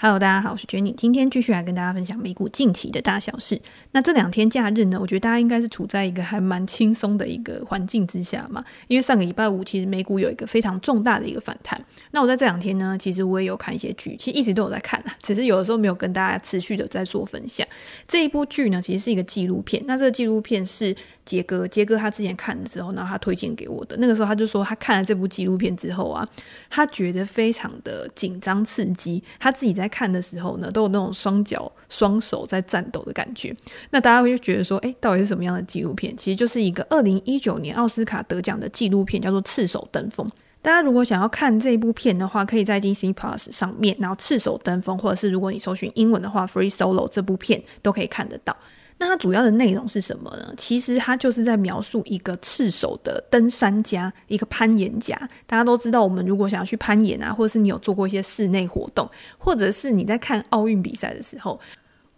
Hello，大家好，我是 Jenny，今天继续来跟大家分享美股近期的大小事。那这两天假日呢，我觉得大家应该是处在一个还蛮轻松的一个环境之下嘛。因为上个礼拜五其实美股有一个非常重大的一个反弹。那我在这两天呢，其实我也有看一些剧，其实一直都有在看啊，只是有的时候没有跟大家持续的在做分享。这一部剧呢，其实是一个纪录片。那这个纪录片是杰哥，杰哥他之前看的时候，然后他推荐给我的。那个时候他就说，他看了这部纪录片之后啊，他觉得非常的紧张刺激，他自己在。看的时候呢，都有那种双脚双手在颤抖的感觉。那大家会觉得说，哎，到底是什么样的纪录片？其实就是一个二零一九年奥斯卡得奖的纪录片，叫做《赤手登峰》。大家如果想要看这一部片的话，可以在 DC Plus 上面，然后《赤手登峰》，或者是如果你搜寻英文的话，《Free Solo》这部片都可以看得到。那它主要的内容是什么呢？其实它就是在描述一个赤手的登山家，一个攀岩家。大家都知道，我们如果想要去攀岩啊，或者是你有做过一些室内活动，或者是你在看奥运比赛的时候。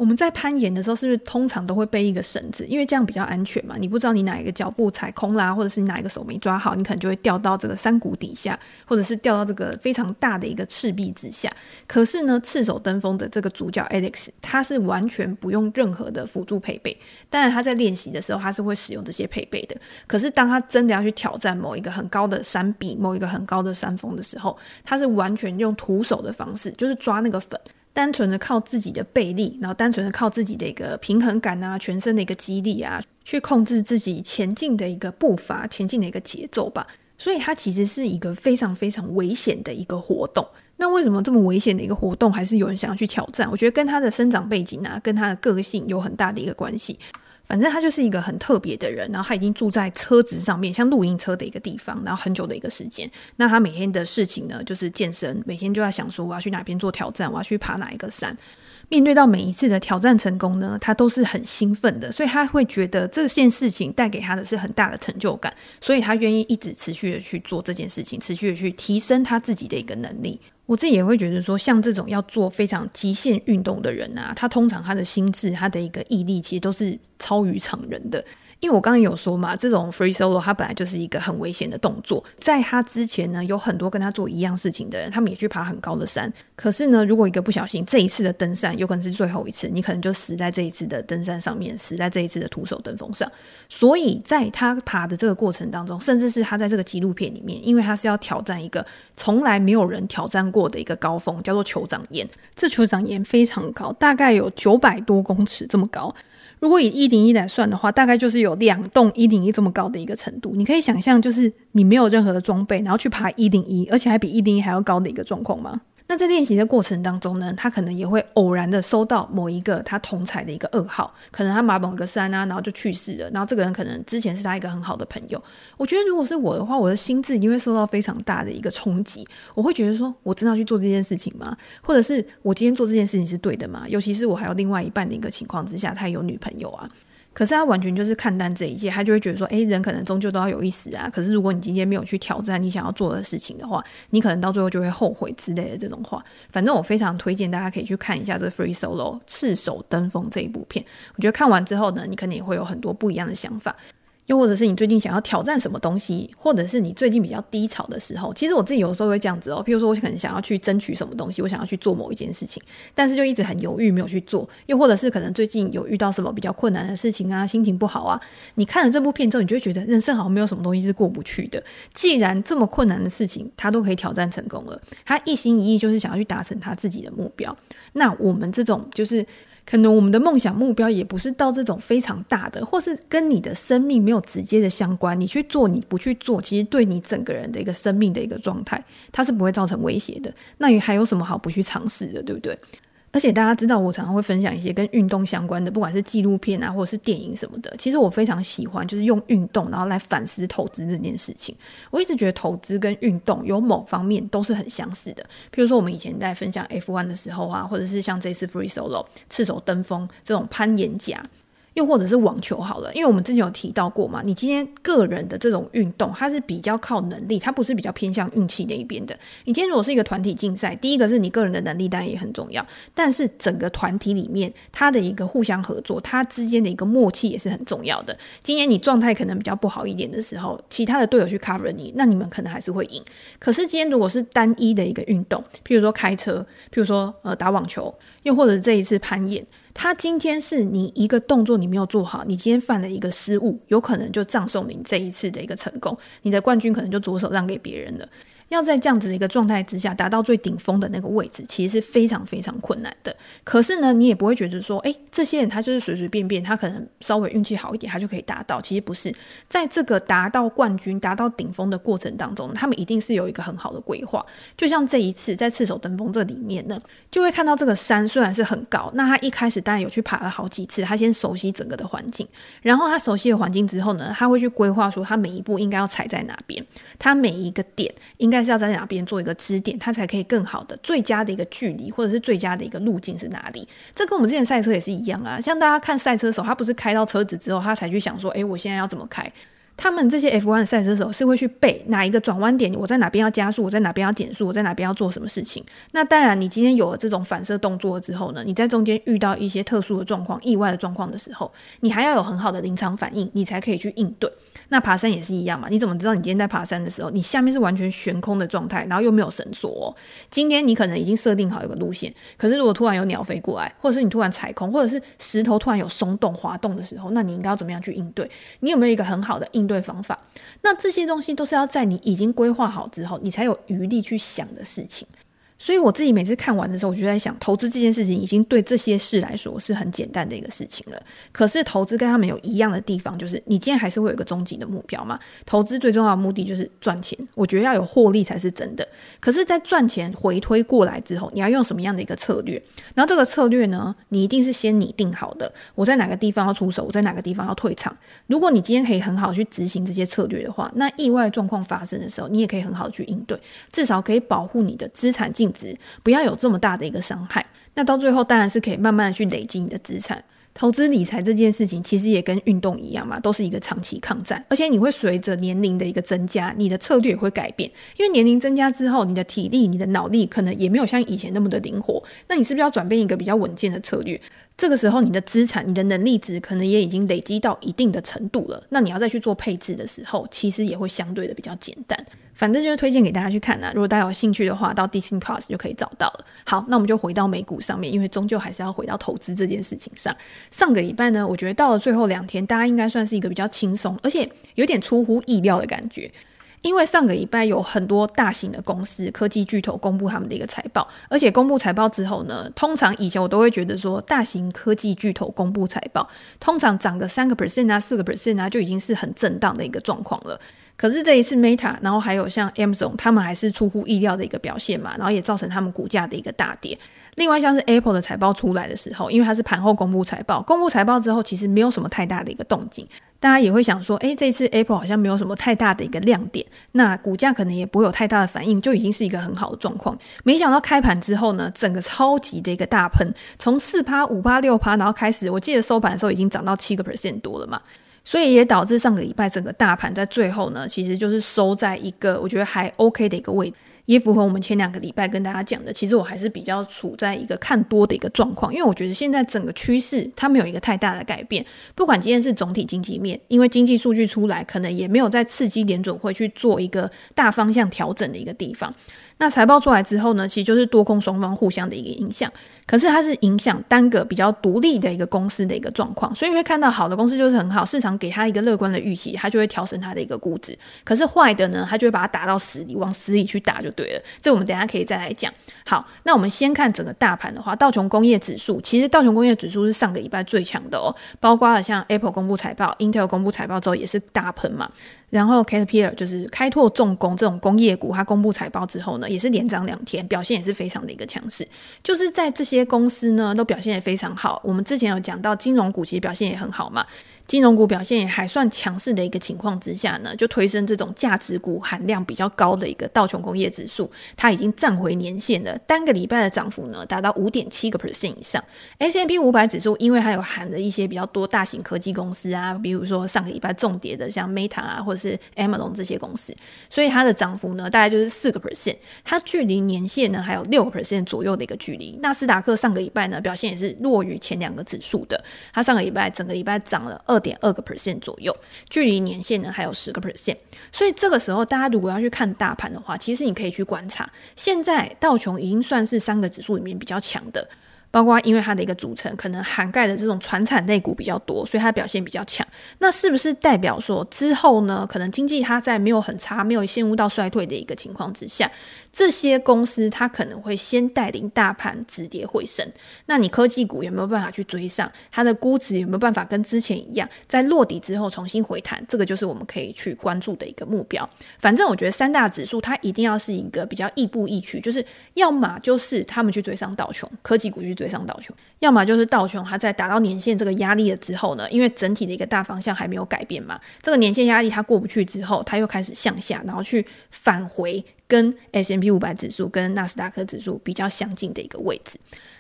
我们在攀岩的时候，是不是通常都会背一个绳子？因为这样比较安全嘛。你不知道你哪一个脚步踩空啦，或者是哪一个手没抓好，你可能就会掉到这个山谷底下，或者是掉到这个非常大的一个赤壁之下。可是呢，赤手登峰的这个主角 Alex，他是完全不用任何的辅助配备。当然，他在练习的时候，他是会使用这些配备的。可是，当他真的要去挑战某一个很高的山壁、某一个很高的山峰的时候，他是完全用徒手的方式，就是抓那个粉。单纯的靠自己的背力，然后单纯的靠自己的一个平衡感啊，全身的一个肌力啊，去控制自己前进的一个步伐、前进的一个节奏吧。所以它其实是一个非常非常危险的一个活动。那为什么这么危险的一个活动，还是有人想要去挑战？我觉得跟他的生长背景啊，跟他的个性有很大的一个关系。反正他就是一个很特别的人，然后他已经住在车子上面，像露营车的一个地方，然后很久的一个时间。那他每天的事情呢，就是健身，每天就在想说我要去哪边做挑战，我要去爬哪一个山。面对到每一次的挑战成功呢，他都是很兴奋的，所以他会觉得这件事情带给他的是很大的成就感，所以他愿意一直持续的去做这件事情，持续的去提升他自己的一个能力。我自己也会觉得说，像这种要做非常极限运动的人啊，他通常他的心智、他的一个毅力，其实都是超于常人的。因为我刚刚有说嘛，这种 free solo 它本来就是一个很危险的动作。在他之前呢，有很多跟他做一样事情的人，他们也去爬很高的山。可是呢，如果一个不小心，这一次的登山有可能是最后一次，你可能就死在这一次的登山上面，死在这一次的徒手登峰上。所以在他爬的这个过程当中，甚至是他在这个纪录片里面，因为他是要挑战一个从来没有人挑战过的一个高峰，叫做酋长岩。这酋长岩非常高，大概有九百多公尺这么高。如果以一零一来算的话，大概就是有两栋一零一这么高的一个程度。你可以想象，就是你没有任何的装备，然后去爬一零一，而且还比一零一还要高的一个状况吗？那在练习的过程当中呢，他可能也会偶然的收到某一个他同才的一个噩耗，可能他爬某个山啊，然后就去世了。然后这个人可能之前是他一个很好的朋友。我觉得如果是我的话，我的心智一定会受到非常大的一个冲击。我会觉得说，我真的要去做这件事情吗？或者是我今天做这件事情是对的吗？尤其是我还有另外一半的一个情况之下，他有女朋友啊。可是他完全就是看淡这一切，他就会觉得说，诶，人可能终究都要有一死啊。可是如果你今天没有去挑战你想要做的事情的话，你可能到最后就会后悔之类的这种话。反正我非常推荐大家可以去看一下这《Free Solo》赤手登峰这一部片。我觉得看完之后呢，你肯定也会有很多不一样的想法。又或者是你最近想要挑战什么东西，或者是你最近比较低潮的时候，其实我自己有时候会这样子哦。譬如说，我可能想要去争取什么东西，我想要去做某一件事情，但是就一直很犹豫没有去做。又或者是可能最近有遇到什么比较困难的事情啊，心情不好啊。你看了这部片之后，你就会觉得人生好像没有什么东西是过不去的。既然这么困难的事情他都可以挑战成功了，他一心一意就是想要去达成他自己的目标。那我们这种就是。可能我们的梦想目标也不是到这种非常大的，或是跟你的生命没有直接的相关。你去做，你不去做，其实对你整个人的一个生命的一个状态，它是不会造成威胁的。那你还有什么好不去尝试的，对不对？而且大家知道，我常常会分享一些跟运动相关的，不管是纪录片啊，或者是电影什么的。其实我非常喜欢，就是用运动然后来反思投资这件事情。我一直觉得投资跟运动有某方面都是很相似的。譬如说，我们以前在分享 F1 的时候啊，或者是像这次 Free Solo 赤手登峰这种攀岩甲。又或者是网球好了，因为我们之前有提到过嘛，你今天个人的这种运动，它是比较靠能力，它不是比较偏向运气那一边的。你今天如果是一个团体竞赛，第一个是你个人的能力当然也很重要，但是整个团体里面它的一个互相合作，它之间的一个默契也是很重要的。今天你状态可能比较不好一点的时候，其他的队友去 cover 你，那你们可能还是会赢。可是今天如果是单一的一个运动，譬如说开车，譬如说呃打网球，又或者这一次攀岩。他今天是你一个动作你没有做好，你今天犯了一个失误，有可能就葬送你这一次的一个成功，你的冠军可能就左手让给别人了。要在这样子的一个状态之下达到最顶峰的那个位置，其实是非常非常困难的。可是呢，你也不会觉得说，诶，这些人他就是随随便便，他可能稍微运气好一点，他就可以达到。其实不是，在这个达到冠军、达到顶峰的过程当中，他们一定是有一个很好的规划。就像这一次在赤手登峰这里面呢，就会看到这个山虽然是很高，那他一开始当然有去爬了好几次，他先熟悉整个的环境，然后他熟悉了环境之后呢，他会去规划说他每一步应该要踩在哪边，他每一个点应该。是要在哪边做一个支点，它才可以更好的最佳的一个距离，或者是最佳的一个路径是哪里？这跟我们之前赛车也是一样啊。像大家看赛车手，他不是开到车子之后，他才去想说，诶，我现在要怎么开？他们这些 F1 赛车手是会去背哪一个转弯点，我在哪边要加速，我在哪边要减速，我在哪边要做什么事情。那当然，你今天有了这种反射动作之后呢，你在中间遇到一些特殊的状况、意外的状况的时候，你还要有很好的临场反应，你才可以去应对。那爬山也是一样嘛，你怎么知道你今天在爬山的时候，你下面是完全悬空的状态，然后又没有绳索哦？今天你可能已经设定好一个路线，可是如果突然有鸟飞过来，或者是你突然踩空，或者是石头突然有松动、滑动的时候，那你应该要怎么样去应对？你有没有一个很好的应对方法？那这些东西都是要在你已经规划好之后，你才有余力去想的事情。所以我自己每次看完的时候，我就在想，投资这件事情已经对这些事来说是很简单的一个事情了。可是投资跟他们有一样的地方，就是你今天还是会有一个终极的目标嘛。投资最重要的目的就是赚钱，我觉得要有获利才是真的。可是，在赚钱回推过来之后，你要用什么样的一个策略？然后这个策略呢，你一定是先拟定好的。我在哪个地方要出手，我在哪个地方要退场。如果你今天可以很好去执行这些策略的话，那意外状况发生的时候，你也可以很好的去应对，至少可以保护你的资产净值不要有这么大的一个伤害，那到最后当然是可以慢慢的去累积你的资产。投资理财这件事情其实也跟运动一样嘛，都是一个长期抗战，而且你会随着年龄的一个增加，你的策略也会改变。因为年龄增加之后，你的体力、你的脑力可能也没有像以前那么的灵活，那你是不是要转变一个比较稳健的策略？这个时候，你的资产、你的能力值可能也已经累积到一定的程度了。那你要再去做配置的时候，其实也会相对的比较简单。反正就是推荐给大家去看啊。如果大家有兴趣的话，到 dc Plus 就可以找到了。好，那我们就回到美股上面，因为终究还是要回到投资这件事情上。上个礼拜呢，我觉得到了最后两天，大家应该算是一个比较轻松，而且有点出乎意料的感觉。因为上个礼拜有很多大型的公司、科技巨头公布他们的一个财报，而且公布财报之后呢，通常以前我都会觉得说，大型科技巨头公布财报，通常涨个三个 percent 啊、四个 percent 啊，就已经是很震荡的一个状况了。可是这一次 Meta，然后还有像 Amazon，他们还是出乎意料的一个表现嘛，然后也造成他们股价的一个大跌。另外像是 Apple 的财报出来的时候，因为它是盘后公布财报，公布财报之后其实没有什么太大的一个动静。大家也会想说，诶，这次 Apple 好像没有什么太大的一个亮点，那股价可能也不会有太大的反应，就已经是一个很好的状况。没想到开盘之后呢，整个超级的一个大喷，从四趴、五趴、六趴，然后开始，我记得收盘的时候已经涨到七个 percent 多了嘛，所以也导致上个礼拜整个大盘在最后呢，其实就是收在一个我觉得还 OK 的一个位置。也符合我们前两个礼拜跟大家讲的，其实我还是比较处在一个看多的一个状况，因为我觉得现在整个趋势它没有一个太大的改变，不管今天是总体经济面，因为经济数据出来，可能也没有在刺激联准会去做一个大方向调整的一个地方。那财报出来之后呢，其实就是多空双方互相的一个影响。可是它是影响单个比较独立的一个公司的一个状况，所以会看到好的公司就是很好，市场给它一个乐观的预期，它就会调升它的一个估值。可是坏的呢，它就会把它打到死里，往死里去打就对了。这我们等下可以再来讲。好，那我们先看整个大盘的话，道琼工业指数其实道琼工业指数是上个礼拜最强的哦，包括了像 Apple 公布财报，Intel 公布财报之后也是大喷嘛。然后 Caterpillar 就是开拓重工这种工业股，它公布财报之后呢，也是连涨两天，表现也是非常的一个强势。就是在这些公司呢都表现也非常好。我们之前有讲到金融股其实表现也很好嘛。金融股表现也还算强势的一个情况之下呢，就推升这种价值股含量比较高的一个道琼工业指数，它已经站回年线了，单个礼拜的涨幅呢达到五点七个 percent 以上。S&P 五百指数因为它有含了一些比较多大型科技公司啊，比如说上个礼拜重跌的像 Meta 啊，或者是 Amazon 这些公司，所以它的涨幅呢大概就是四个 percent，它距离年线呢还有六个 percent 左右的一个距离。纳斯达克上个礼拜呢表现也是弱于前两个指数的，它上个礼拜整个礼拜涨了二点二个 percent 左右，距离年限呢还有十个 percent，所以这个时候大家如果要去看大盘的话，其实你可以去观察，现在道琼已经算是三个指数里面比较强的。包括因为它的一个组成可能涵盖的这种传产类股比较多，所以它表现比较强。那是不是代表说之后呢，可能经济它在没有很差、没有陷入到衰退的一个情况之下，这些公司它可能会先带领大盘止跌回升？那你科技股有没有办法去追上？它的估值有没有办法跟之前一样，在落底之后重新回弹？这个就是我们可以去关注的一个目标。反正我觉得三大指数它一定要是一个比较亦步亦趋，就是要么就是他们去追上道琼科技股去。追上道琼，要么就是道琼，它在达到年线这个压力了之后呢，因为整体的一个大方向还没有改变嘛，这个年线压力它过不去之后，它又开始向下，然后去返回跟 S M P 五百指数跟纳斯达克指数比较相近的一个位置。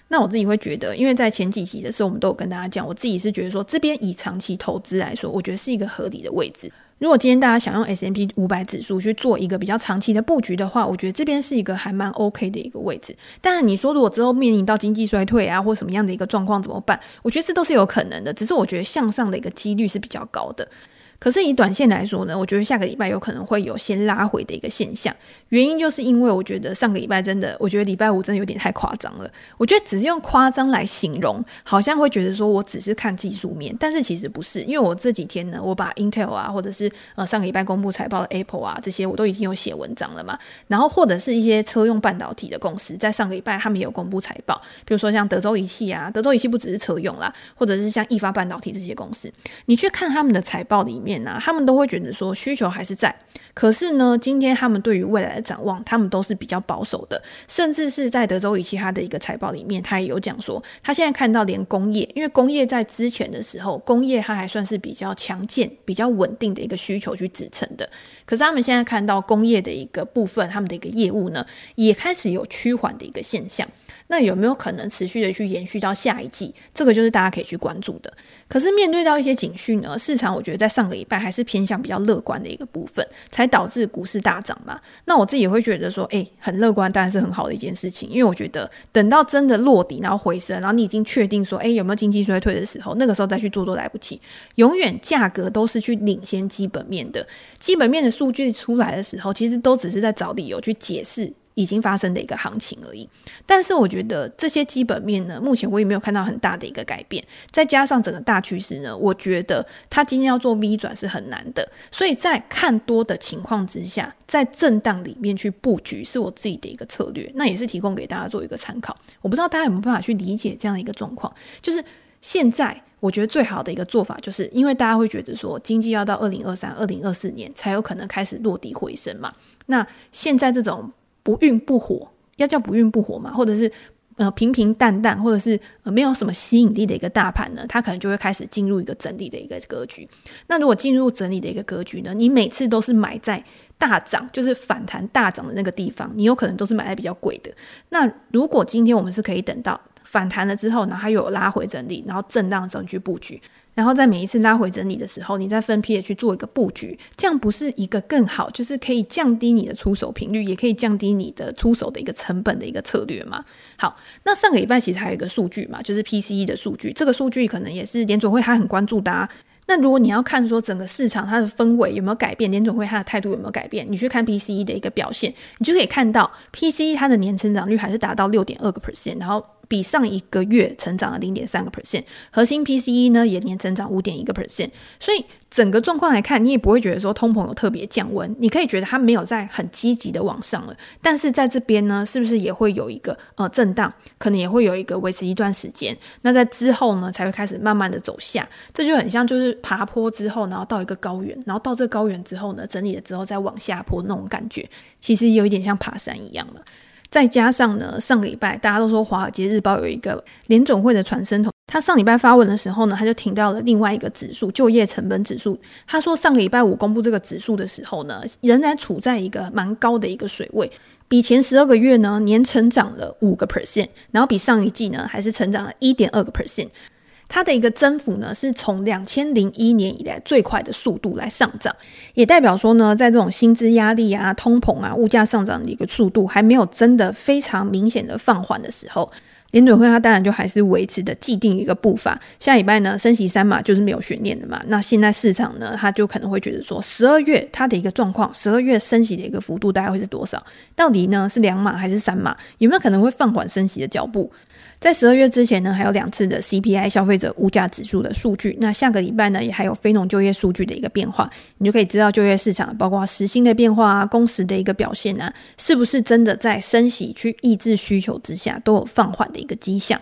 那我自己会觉得，因为在前几集的时候，我们都有跟大家讲，我自己是觉得说，这边以长期投资来说，我觉得是一个合理的位置。如果今天大家想用 S M P 五百指数去做一个比较长期的布局的话，我觉得这边是一个还蛮 OK 的一个位置。但，你说如果之后面临到经济衰退啊，或什么样的一个状况怎么办？我觉得这都是有可能的，只是我觉得向上的一个几率是比较高的。可是以短线来说呢，我觉得下个礼拜有可能会有先拉回的一个现象。原因就是因为我觉得上个礼拜真的，我觉得礼拜五真的有点太夸张了。我觉得只是用夸张来形容，好像会觉得说我只是看技术面，但是其实不是。因为我这几天呢，我把 Intel 啊，或者是呃上个礼拜公布财报的 Apple 啊这些，我都已经有写文章了嘛。然后或者是一些车用半导体的公司，在上个礼拜他们也有公布财报，比如说像德州仪器啊，德州仪器不只是车用啦，或者是像意法半导体这些公司，你去看他们的财报里面。他们都会觉得说需求还是在，可是呢，今天他们对于未来的展望，他们都是比较保守的，甚至是在德州仪器它的一个财报里面，他也有讲说，他现在看到连工业，因为工业在之前的时候，工业它还算是比较强健、比较稳定的一个需求去支撑的，可是他们现在看到工业的一个部分，他们的一个业务呢，也开始有趋缓的一个现象。那有没有可能持续的去延续到下一季？这个就是大家可以去关注的。可是面对到一些警讯呢，市场我觉得在上个礼拜还是偏向比较乐观的一个部分，才导致股市大涨嘛。那我自己也会觉得说，诶，很乐观，当然是很好的一件事情。因为我觉得等到真的落底，然后回升，然后你已经确定说，诶，有没有经济衰退的时候，那个时候再去做都来不及。永远价格都是去领先基本面的，基本面的数据出来的时候，其实都只是在找理由去解释。已经发生的一个行情而已，但是我觉得这些基本面呢，目前我也没有看到很大的一个改变。再加上整个大趋势呢，我觉得它今天要做 V 转是很难的。所以在看多的情况之下，在震荡里面去布局是我自己的一个策略，那也是提供给大家做一个参考。我不知道大家有没有办法去理解这样的一个状况。就是现在我觉得最好的一个做法，就是因为大家会觉得说经济要到二零二三、二零二四年才有可能开始落地回升嘛。那现在这种。不温不火，要叫不温不火嘛，或者是呃平平淡淡，或者是呃没有什么吸引力的一个大盘呢，它可能就会开始进入一个整理的一个格局。那如果进入整理的一个格局呢，你每次都是买在大涨，就是反弹大涨的那个地方，你有可能都是买在比较贵的。那如果今天我们是可以等到反弹了之后，然后它又有拉回整理，然后震荡的时候去布局。然后在每一次拉回整理的时候，你再分批的去做一个布局，这样不是一个更好，就是可以降低你的出手频率，也可以降低你的出手的一个成本的一个策略嘛？好，那上个礼拜其实还有一个数据嘛，就是 PCE 的数据，这个数据可能也是联总会他很关注的啊。那如果你要看说整个市场它的氛围有没有改变，联总会它的态度有没有改变，你去看 PCE 的一个表现，你就可以看到 PCE 它的年成长率还是达到六点二个 percent，然后。比上一个月成长了零点三个 percent，核心 PCE 呢也年成长五点一个 percent，所以整个状况来看，你也不会觉得说通膨有特别降温，你可以觉得它没有在很积极的往上了，但是在这边呢，是不是也会有一个呃震荡，可能也会有一个维持一段时间，那在之后呢才会开始慢慢的走下，这就很像就是爬坡之后，然后到一个高原，然后到这高原之后呢，整理了之后再往下坡那种感觉，其实有一点像爬山一样了。再加上呢，上个礼拜大家都说《华尔街日报》有一个联总会的传声筒，他上礼拜发文的时候呢，他就停到了另外一个指数——就业成本指数。他说，上个礼拜五公布这个指数的时候呢，仍然处在一个蛮高的一个水位，比前十二个月呢年成长了五个 percent，然后比上一季呢还是成长了一点二个 percent。它的一个增幅呢，是从两千零一年以来最快的速度来上涨，也代表说呢，在这种薪资压力啊、通膨啊、物价上涨的一个速度还没有真的非常明显的放缓的时候，联准会它当然就还是维持的既定一个步伐。下礼拜呢，升息三码就是没有悬念的嘛。那现在市场呢，它就可能会觉得说，十二月它的一个状况，十二月升息的一个幅度大概会是多少？到底呢是两码还是三码？有没有可能会放缓升息的脚步？在十二月之前呢，还有两次的 CPI 消费者物价指数的数据。那下个礼拜呢，也还有非农就业数据的一个变化，你就可以知道就业市场包括时薪的变化啊、工时的一个表现啊，是不是真的在升息去抑制需求之下都有放缓的一个迹象。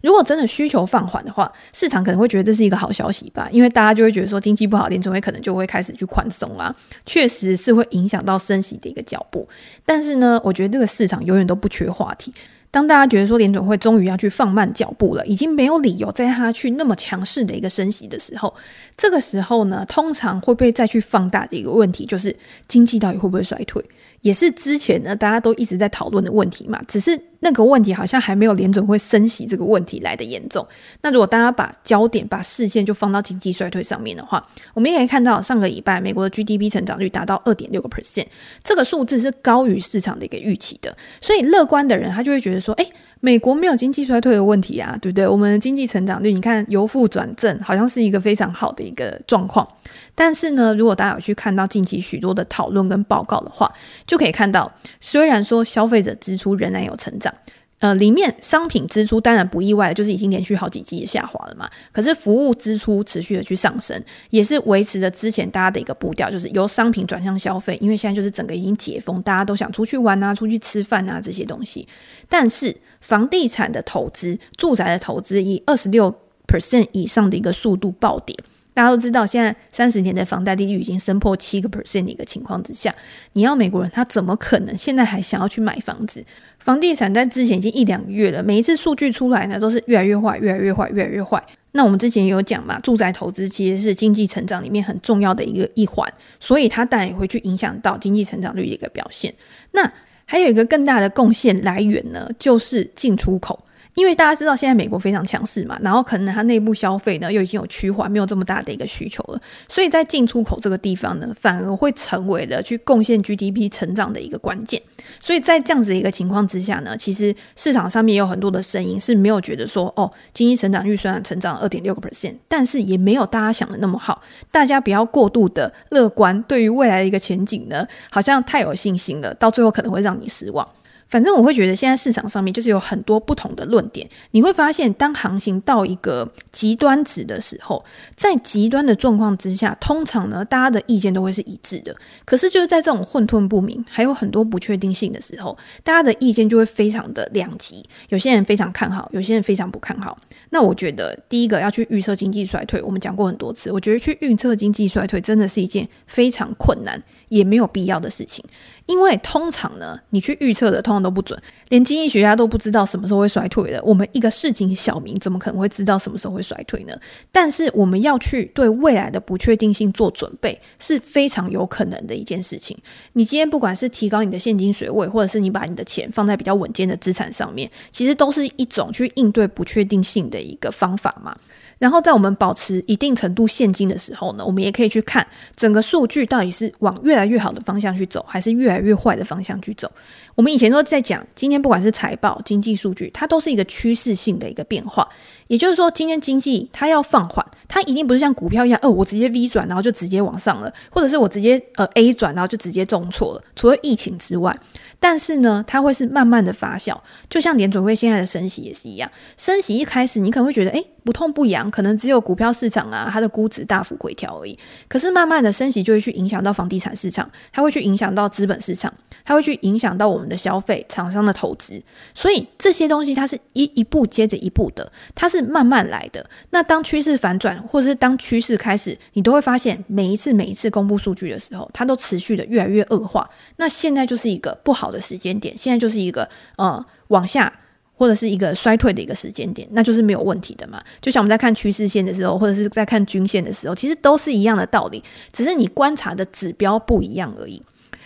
如果真的需求放缓的话，市场可能会觉得这是一个好消息吧，因为大家就会觉得说经济不好，联准会可能就会开始去宽松啊，确实是会影响到升息的一个脚步。但是呢，我觉得这个市场永远都不缺话题。当大家觉得说联总会终于要去放慢脚步了，已经没有理由再他去那么强势的一个升息的时候，这个时候呢，通常会被再去放大的一个问题就是经济到底会不会衰退？也是之前呢，大家都一直在讨论的问题嘛，只是那个问题好像还没有联准会升息这个问题来得严重。那如果大家把焦点、把视线就放到经济衰退上面的话，我们也可以看到上个礼拜美国的 GDP 成长率达到二点六个 percent，这个数字是高于市场的一个预期的，所以乐观的人他就会觉得说，诶。美国没有经济衰退的问题啊，对不对？我们的经济成长率，你看由负转正，好像是一个非常好的一个状况。但是呢，如果大家有去看到近期许多的讨论跟报告的话，就可以看到，虽然说消费者支出仍然有成长，呃，里面商品支出当然不意外，就是已经连续好几季的下滑了嘛。可是服务支出持续的去上升，也是维持着之前大家的一个步调，就是由商品转向消费。因为现在就是整个已经解封，大家都想出去玩啊，出去吃饭啊这些东西，但是。房地产的投资、住宅的投资以二十六 percent 以上的一个速度暴跌。大家都知道，现在三十年的房贷利率已经升破七个 percent 的一个情况之下，你要美国人他怎么可能现在还想要去买房子？房地产在之前已经一两个月了，每一次数据出来呢，都是越来越坏，越来越坏，越来越坏。那我们之前也有讲嘛，住宅投资其实是经济成长里面很重要的一个一环，所以它当然也会去影响到经济成长率的一个表现。那还有一个更大的贡献来源呢，就是进出口。因为大家知道现在美国非常强势嘛，然后可能它内部消费呢又已经有趋缓，没有这么大的一个需求了，所以在进出口这个地方呢，反而会成为了去贡献 GDP 成长的一个关键。所以在这样子的一个情况之下呢，其实市场上面有很多的声音是没有觉得说，哦，经济成长预算成长二点六个 percent，但是也没有大家想的那么好。大家不要过度的乐观，对于未来的一个前景呢，好像太有信心了，到最后可能会让你失望。反正我会觉得，现在市场上面就是有很多不同的论点。你会发现，当行情到一个极端值的时候，在极端的状况之下，通常呢，大家的意见都会是一致的。可是就是在这种混沌不明，还有很多不确定性的时候，大家的意见就会非常的两极。有些人非常看好，有些人非常不看好。那我觉得，第一个要去预测经济衰退，我们讲过很多次。我觉得去预测经济衰退真的是一件非常困难，也没有必要的事情。因为通常呢，你去预测的通常都不准，连经济学家都不知道什么时候会衰退的。我们一个市井小民怎么可能会知道什么时候会衰退呢？但是我们要去对未来的不确定性做准备，是非常有可能的一件事情。你今天不管是提高你的现金水位，或者是你把你的钱放在比较稳健的资产上面，其实都是一种去应对不确定性的一个方法嘛。然后在我们保持一定程度现金的时候呢，我们也可以去看整个数据到底是往越来越好的方向去走，还是越来越坏的方向去走。我们以前都在讲，今天不管是财报、经济数据，它都是一个趋势性的一个变化。也就是说，今天经济它要放缓，它一定不是像股票一样，哦，我直接 V 转，然后就直接往上了，或者是我直接呃 A 转，然后就直接重挫了。除了疫情之外。但是呢，它会是慢慢的发酵，就像联准会现在的升息也是一样。升息一开始，你可能会觉得，诶，不痛不痒，可能只有股票市场啊，它的估值大幅回调而已。可是慢慢的升息就会去影响到房地产市场，它会去影响到资本市场，它会去影响到我们的消费、厂商的投资。所以这些东西它是一一步接着一步的，它是慢慢来的。那当趋势反转，或者是当趋势开始，你都会发现每一次每一次公布数据的时候，它都持续的越来越恶化。那现在就是一个不好的时间点，现在就是一个呃往下或者是一个衰退的一个时间点，那就是没有问题的嘛。就像我们在看趋势线的时候，或者是在看均线的时候，其实都是一样的道理，只是你观察的指标不一样而已。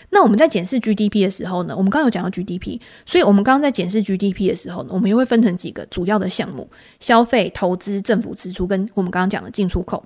那我们在检视 GDP 的时候呢，我们刚有讲到 GDP，所以我们刚刚在检视 GDP 的时候呢，我们又会分成几个主要的项目：消费、投资、政府支出，跟我们刚刚讲的进出口。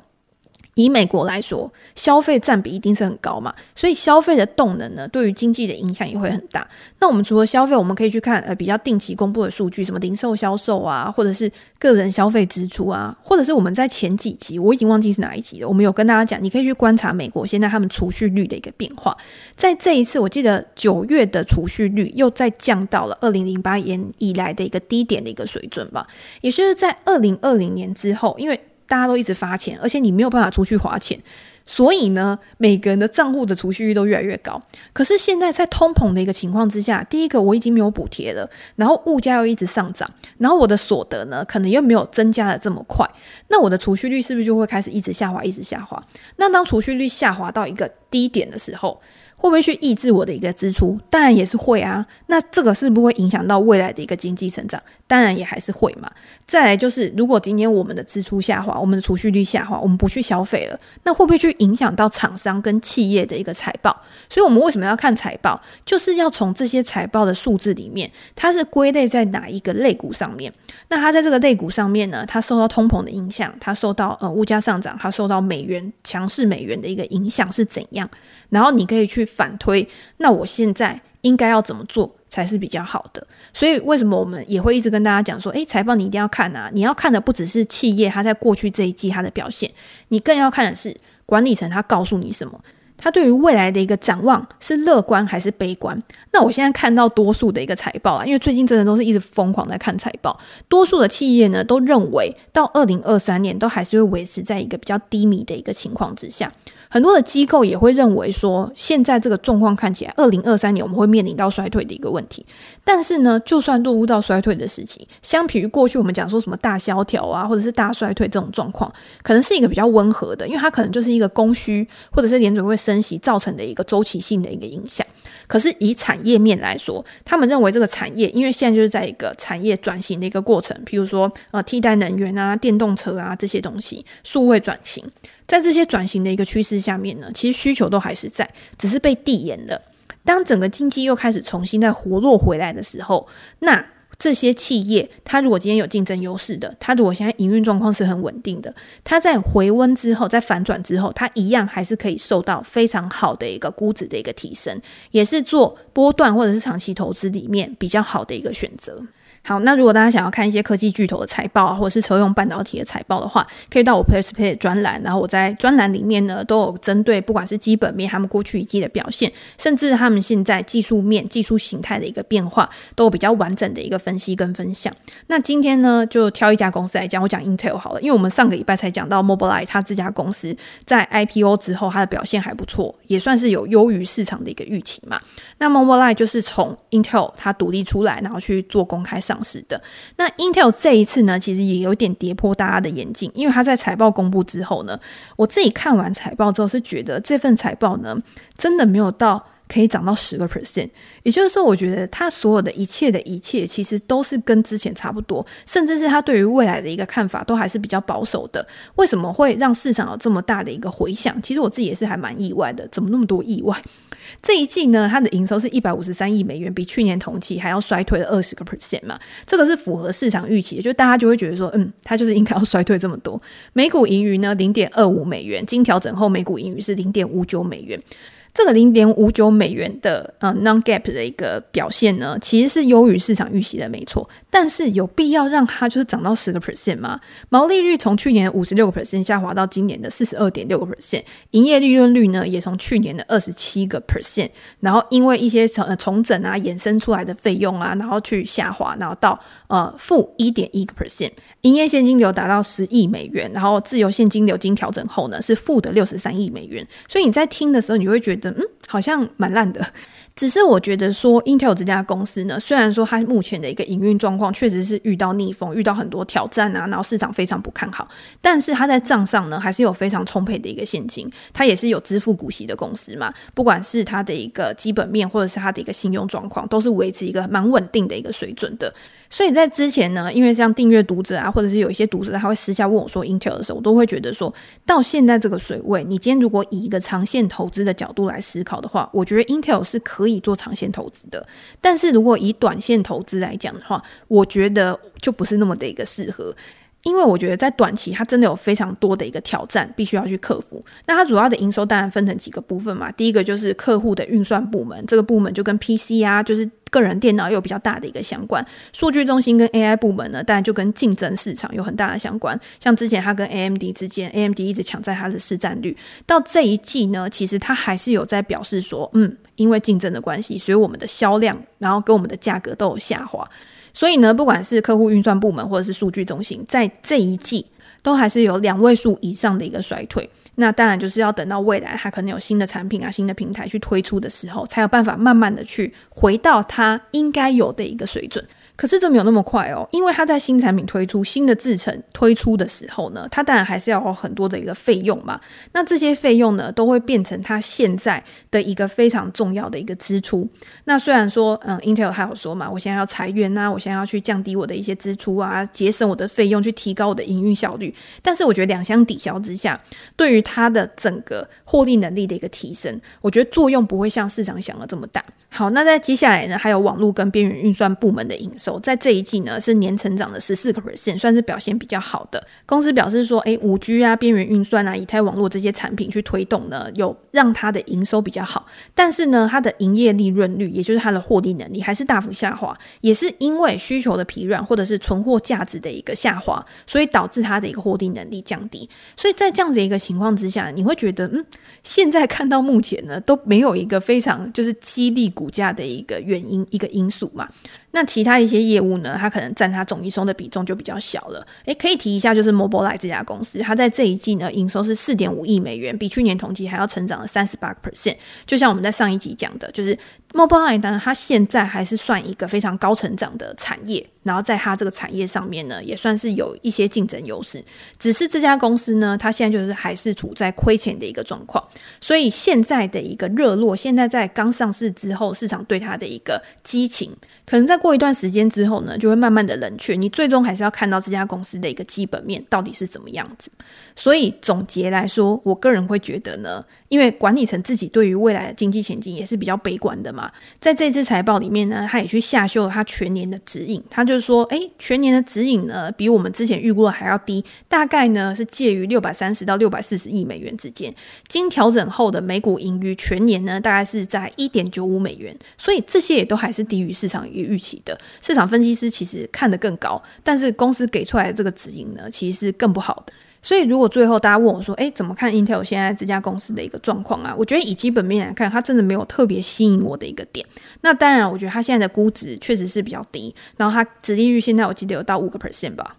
以美国来说，消费占比一定是很高嘛，所以消费的动能呢，对于经济的影响也会很大。那我们除了消费，我们可以去看呃比较定期公布的数据，什么零售销售啊，或者是个人消费支出啊，或者是我们在前几集我已经忘记是哪一集了，我们有跟大家讲，你可以去观察美国现在他们储蓄率的一个变化。在这一次，我记得九月的储蓄率又再降到了二零零八年以来的一个低点的一个水准吧，也就是在二零二零年之后，因为。大家都一直发钱，而且你没有办法出去花钱，所以呢，每个人的账户的储蓄率都越来越高。可是现在在通膨的一个情况之下，第一个我已经没有补贴了，然后物价又一直上涨，然后我的所得呢，可能又没有增加的这么快，那我的储蓄率是不是就会开始一直下滑，一直下滑？那当储蓄率下滑到一个低点的时候，会不会去抑制我的一个支出？当然也是会啊。那这个是不会影响到未来的一个经济成长？当然也还是会嘛。再来就是，如果今天我们的支出下滑，我们的储蓄率下滑，我们不去消费了，那会不会去影响到厂商跟企业的一个财报？所以我们为什么要看财报？就是要从这些财报的数字里面，它是归类在哪一个类股上面？那它在这个类股上面呢？它受到通膨的影响，它受到呃物价上涨，它受到美元强势美元的一个影响是怎样？然后你可以去反推，那我现在应该要怎么做才是比较好的？所以为什么我们也会一直跟大家讲说，诶，财报你一定要看啊！你要看的不只是企业它在过去这一季它的表现，你更要看的是管理层他告诉你什么，他对于未来的一个展望是乐观还是悲观？那我现在看到多数的一个财报啊，因为最近真的都是一直疯狂在看财报，多数的企业呢都认为到二零二三年都还是会维持在一个比较低迷的一个情况之下。很多的机构也会认为说，现在这个状况看起来，二零二三年我们会面临到衰退的一个问题。但是呢，就算落入到衰退的时期，相比于过去我们讲说什么大萧条啊，或者是大衰退这种状况，可能是一个比较温和的，因为它可能就是一个供需或者是联准会升息造成的一个周期性的一个影响。可是以产业面来说，他们认为这个产业，因为现在就是在一个产业转型的一个过程，譬如说呃替代能源啊、电动车啊这些东西，数位转型。在这些转型的一个趋势下面呢，其实需求都还是在，只是被递延了。当整个经济又开始重新再活络回来的时候，那这些企业，它如果今天有竞争优势的，它如果现在营运状况是很稳定的，它在回温之后，在反转之后，它一样还是可以受到非常好的一个估值的一个提升，也是做波段或者是长期投资里面比较好的一个选择。好，那如果大家想要看一些科技巨头的财报啊，或者是车用半导体的财报的话，可以到我 PressPlay 专栏，然后我在专栏里面呢，都有针对不管是基本面他们过去一季的表现，甚至他们现在技术面、技术形态的一个变化，都有比较完整的一个分析跟分享。那今天呢，就挑一家公司来讲，我讲 Intel 好了，因为我们上个礼拜才讲到 Mobileye，它这家公司在 IPO 之后，它的表现还不错，也算是有优于市场的一个预期嘛。那 Mobileye 就是从 Intel 它独立出来，然后去做公开上市的。那 Intel 这一次呢，其实也有点跌破大家的眼镜，因为他在财报公布之后呢，我自己看完财报之后是觉得这份财报呢，真的没有到。可以涨到十个 percent，也就是说，我觉得他所有的一切的一切，其实都是跟之前差不多，甚至是他对于未来的一个看法都还是比较保守的。为什么会让市场有这么大的一个回响？其实我自己也是还蛮意外的，怎么那么多意外？这一季呢，它的营收是一百五十三亿美元，比去年同期还要衰退了二十个 percent 嘛，这个是符合市场预期的，就大家就会觉得说，嗯，它就是应该要衰退这么多。每股盈余呢，零点二五美元，经调整后每股盈余是零点五九美元。这个零点五九美元的呃 non gap 的一个表现呢，其实是优于市场预期的，没错。但是有必要让它就是涨到十个 percent 吗？毛利率从去年的五十六个 percent 下滑到今年的四十二点六个 percent，营业利润率呢也从去年的二十七个 percent，然后因为一些重重整啊衍生出来的费用啊，然后去下滑，然后到呃负一点一个 percent，营业现金流达到十亿美元，然后自由现金流经调整后呢是负的六十三亿美元。所以你在听的时候，你会觉得嗯好像蛮烂的。只是我觉得说，Intel 这家公司呢，虽然说它目前的一个营运状况确实是遇到逆风，遇到很多挑战啊，然后市场非常不看好，但是它在账上呢还是有非常充沛的一个现金，它也是有支付股息的公司嘛。不管是它的一个基本面，或者是它的一个信用状况，都是维持一个蛮稳定的一个水准的。所以在之前呢，因为像订阅读者啊，或者是有一些读者他会私下问我说 Intel 的时候，我都会觉得说到现在这个水位，你今天如果以一个长线投资的角度来思考的话，我觉得 Intel 是可以做长线投资的。但是如果以短线投资来讲的话，我觉得就不是那么的一个适合。因为我觉得在短期，它真的有非常多的一个挑战，必须要去克服。那它主要的营收当然分成几个部分嘛。第一个就是客户的运算部门，这个部门就跟 PC 啊，就是个人电脑有比较大的一个相关。数据中心跟 AI 部门呢，当然就跟竞争市场有很大的相关。像之前它跟 AMD 之间，AMD 一直抢在它的市占率。到这一季呢，其实它还是有在表示说，嗯，因为竞争的关系，所以我们的销量，然后跟我们的价格都有下滑。所以呢，不管是客户运算部门或者是数据中心，在这一季都还是有两位数以上的一个衰退。那当然就是要等到未来它可能有新的产品啊、新的平台去推出的时候，才有办法慢慢的去回到它应该有的一个水准。可是这没有那么快哦，因为它在新产品推出、新的制程推出的时候呢，它当然还是要有很多的一个费用嘛。那这些费用呢，都会变成它现在的一个非常重要的一个支出。那虽然说，嗯，Intel 还有说嘛，我现在要裁员啊，我现在要去降低我的一些支出啊，节省我的费用，去提高我的营运效率。但是我觉得两相抵消之下，对于它的整个获利能力的一个提升，我觉得作用不会像市场想的这么大。好，那在接下来呢，还有网络跟边缘运算部门的营收。在这一季呢，是年成长的十四个 percent，算是表现比较好的。公司表示说，诶，五 G 啊、边缘运算啊、以太网络这些产品去推动呢，有让它的营收比较好。但是呢，它的营业利润率，也就是它的获利能力，还是大幅下滑，也是因为需求的疲软，或者是存货价值的一个下滑，所以导致它的一个获利能力降低。所以在这样子一个情况之下，你会觉得，嗯，现在看到目前呢，都没有一个非常就是激励股价的一个原因，一个因素嘛。那其他一些业务呢，它可能占它总营收的比重就比较小了。诶，可以提一下，就是 Mobileye 这家公司，它在这一季呢，营收是四点五亿美元，比去年同期还要成长了三十八个 percent。就像我们在上一集讲的，就是 Mobileye 呢，它现在还是算一个非常高成长的产业。然后在它这个产业上面呢，也算是有一些竞争优势。只是这家公司呢，它现在就是还是处在亏钱的一个状况。所以现在的一个热络，现在在刚上市之后，市场对它的一个激情，可能再过一段时间之后呢，就会慢慢的冷却。你最终还是要看到这家公司的一个基本面到底是怎么样子。所以总结来说，我个人会觉得呢。因为管理层自己对于未来的经济前景也是比较悲观的嘛，在这次财报里面呢，他也去下修了他全年的指引，他就是说，诶，全年的指引呢，比我们之前预估的还要低，大概呢是介于六百三十到六百四十亿美元之间，经调整后的每股盈余全年呢，大概是在一点九五美元，所以这些也都还是低于市场预期的。市场分析师其实看得更高，但是公司给出来的这个指引呢，其实是更不好的。所以，如果最后大家问我说：“诶，怎么看 Intel 现在这家公司的一个状况啊？”我觉得以基本面来看，它真的没有特别吸引我的一个点。那当然，我觉得它现在的估值确实是比较低，然后它殖利率现在我记得有到五个 percent 吧。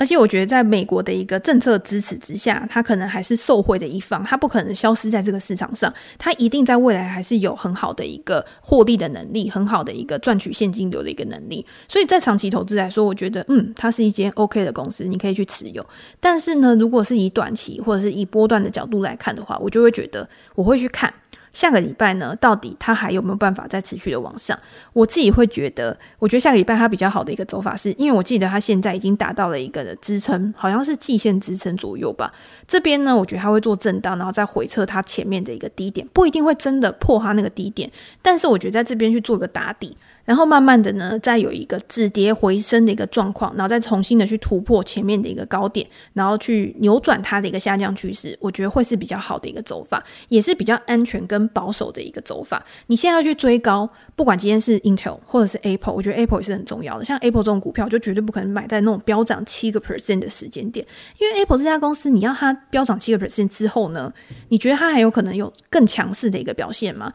而且我觉得，在美国的一个政策支持之下，它可能还是受惠的一方，它不可能消失在这个市场上，它一定在未来还是有很好的一个获利的能力，很好的一个赚取现金流的一个能力。所以在长期投资来说，我觉得，嗯，它是一间 OK 的公司，你可以去持有。但是呢，如果是以短期或者是以波段的角度来看的话，我就会觉得我会去看。下个礼拜呢，到底它还有没有办法再持续的往上？我自己会觉得，我觉得下个礼拜它比较好的一个走法是，因为我记得它现在已经达到了一个的支撑，好像是季线支撑左右吧。这边呢，我觉得它会做震荡，然后再回测它前面的一个低点，不一定会真的破它那个低点，但是我觉得在这边去做一个打底。然后慢慢的呢，再有一个止跌回升的一个状况，然后再重新的去突破前面的一个高点，然后去扭转它的一个下降趋势，我觉得会是比较好的一个走法，也是比较安全跟保守的一个走法。你现在要去追高，不管今天是 Intel 或者是 Apple，我觉得 Apple 也是很重要的。像 Apple 这种股票，就绝对不可能买在那种飙涨七个 percent 的时间点，因为 Apple 这家公司，你要它飙涨七个 percent 之后呢，你觉得它还有可能有更强势的一个表现吗？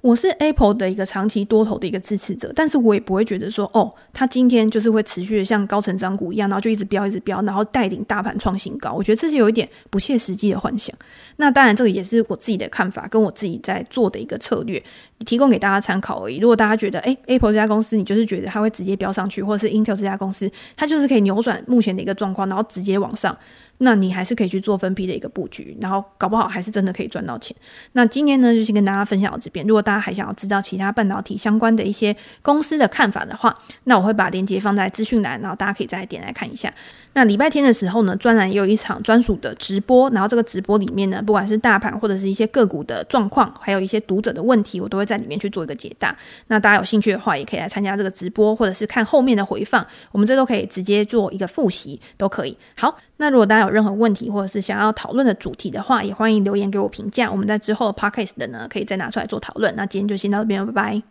我是 Apple 的一个长期多头的一个支持者，但是我也不会觉得说，哦，它今天就是会持续的像高成长股一样，然后就一直飙，一直飙，然后带领大盘创新高。我觉得这是有一点不切实际的幻想。那当然，这个也是我自己的看法，跟我自己在做的一个策略，提供给大家参考而已。如果大家觉得，诶，Apple 这家公司，你就是觉得它会直接飙上去，或者是 Intel 这家公司，它就是可以扭转目前的一个状况，然后直接往上。那你还是可以去做分批的一个布局，然后搞不好还是真的可以赚到钱。那今天呢，就先跟大家分享到这边。如果大家还想要知道其他半导体相关的一些公司的看法的话，那我会把链接放在资讯栏，然后大家可以再点来看一下。那礼拜天的时候呢，专栏也有一场专属的直播，然后这个直播里面呢，不管是大盘或者是一些个股的状况，还有一些读者的问题，我都会在里面去做一个解答。那大家有兴趣的话，也可以来参加这个直播，或者是看后面的回放，我们这都可以直接做一个复习，都可以。好，那如果大家有任何问题，或者是想要讨论的主题的话，也欢迎留言给我评价，我们在之后的 podcast 的呢，可以再拿出来做讨论。那今天就先到这边，拜拜。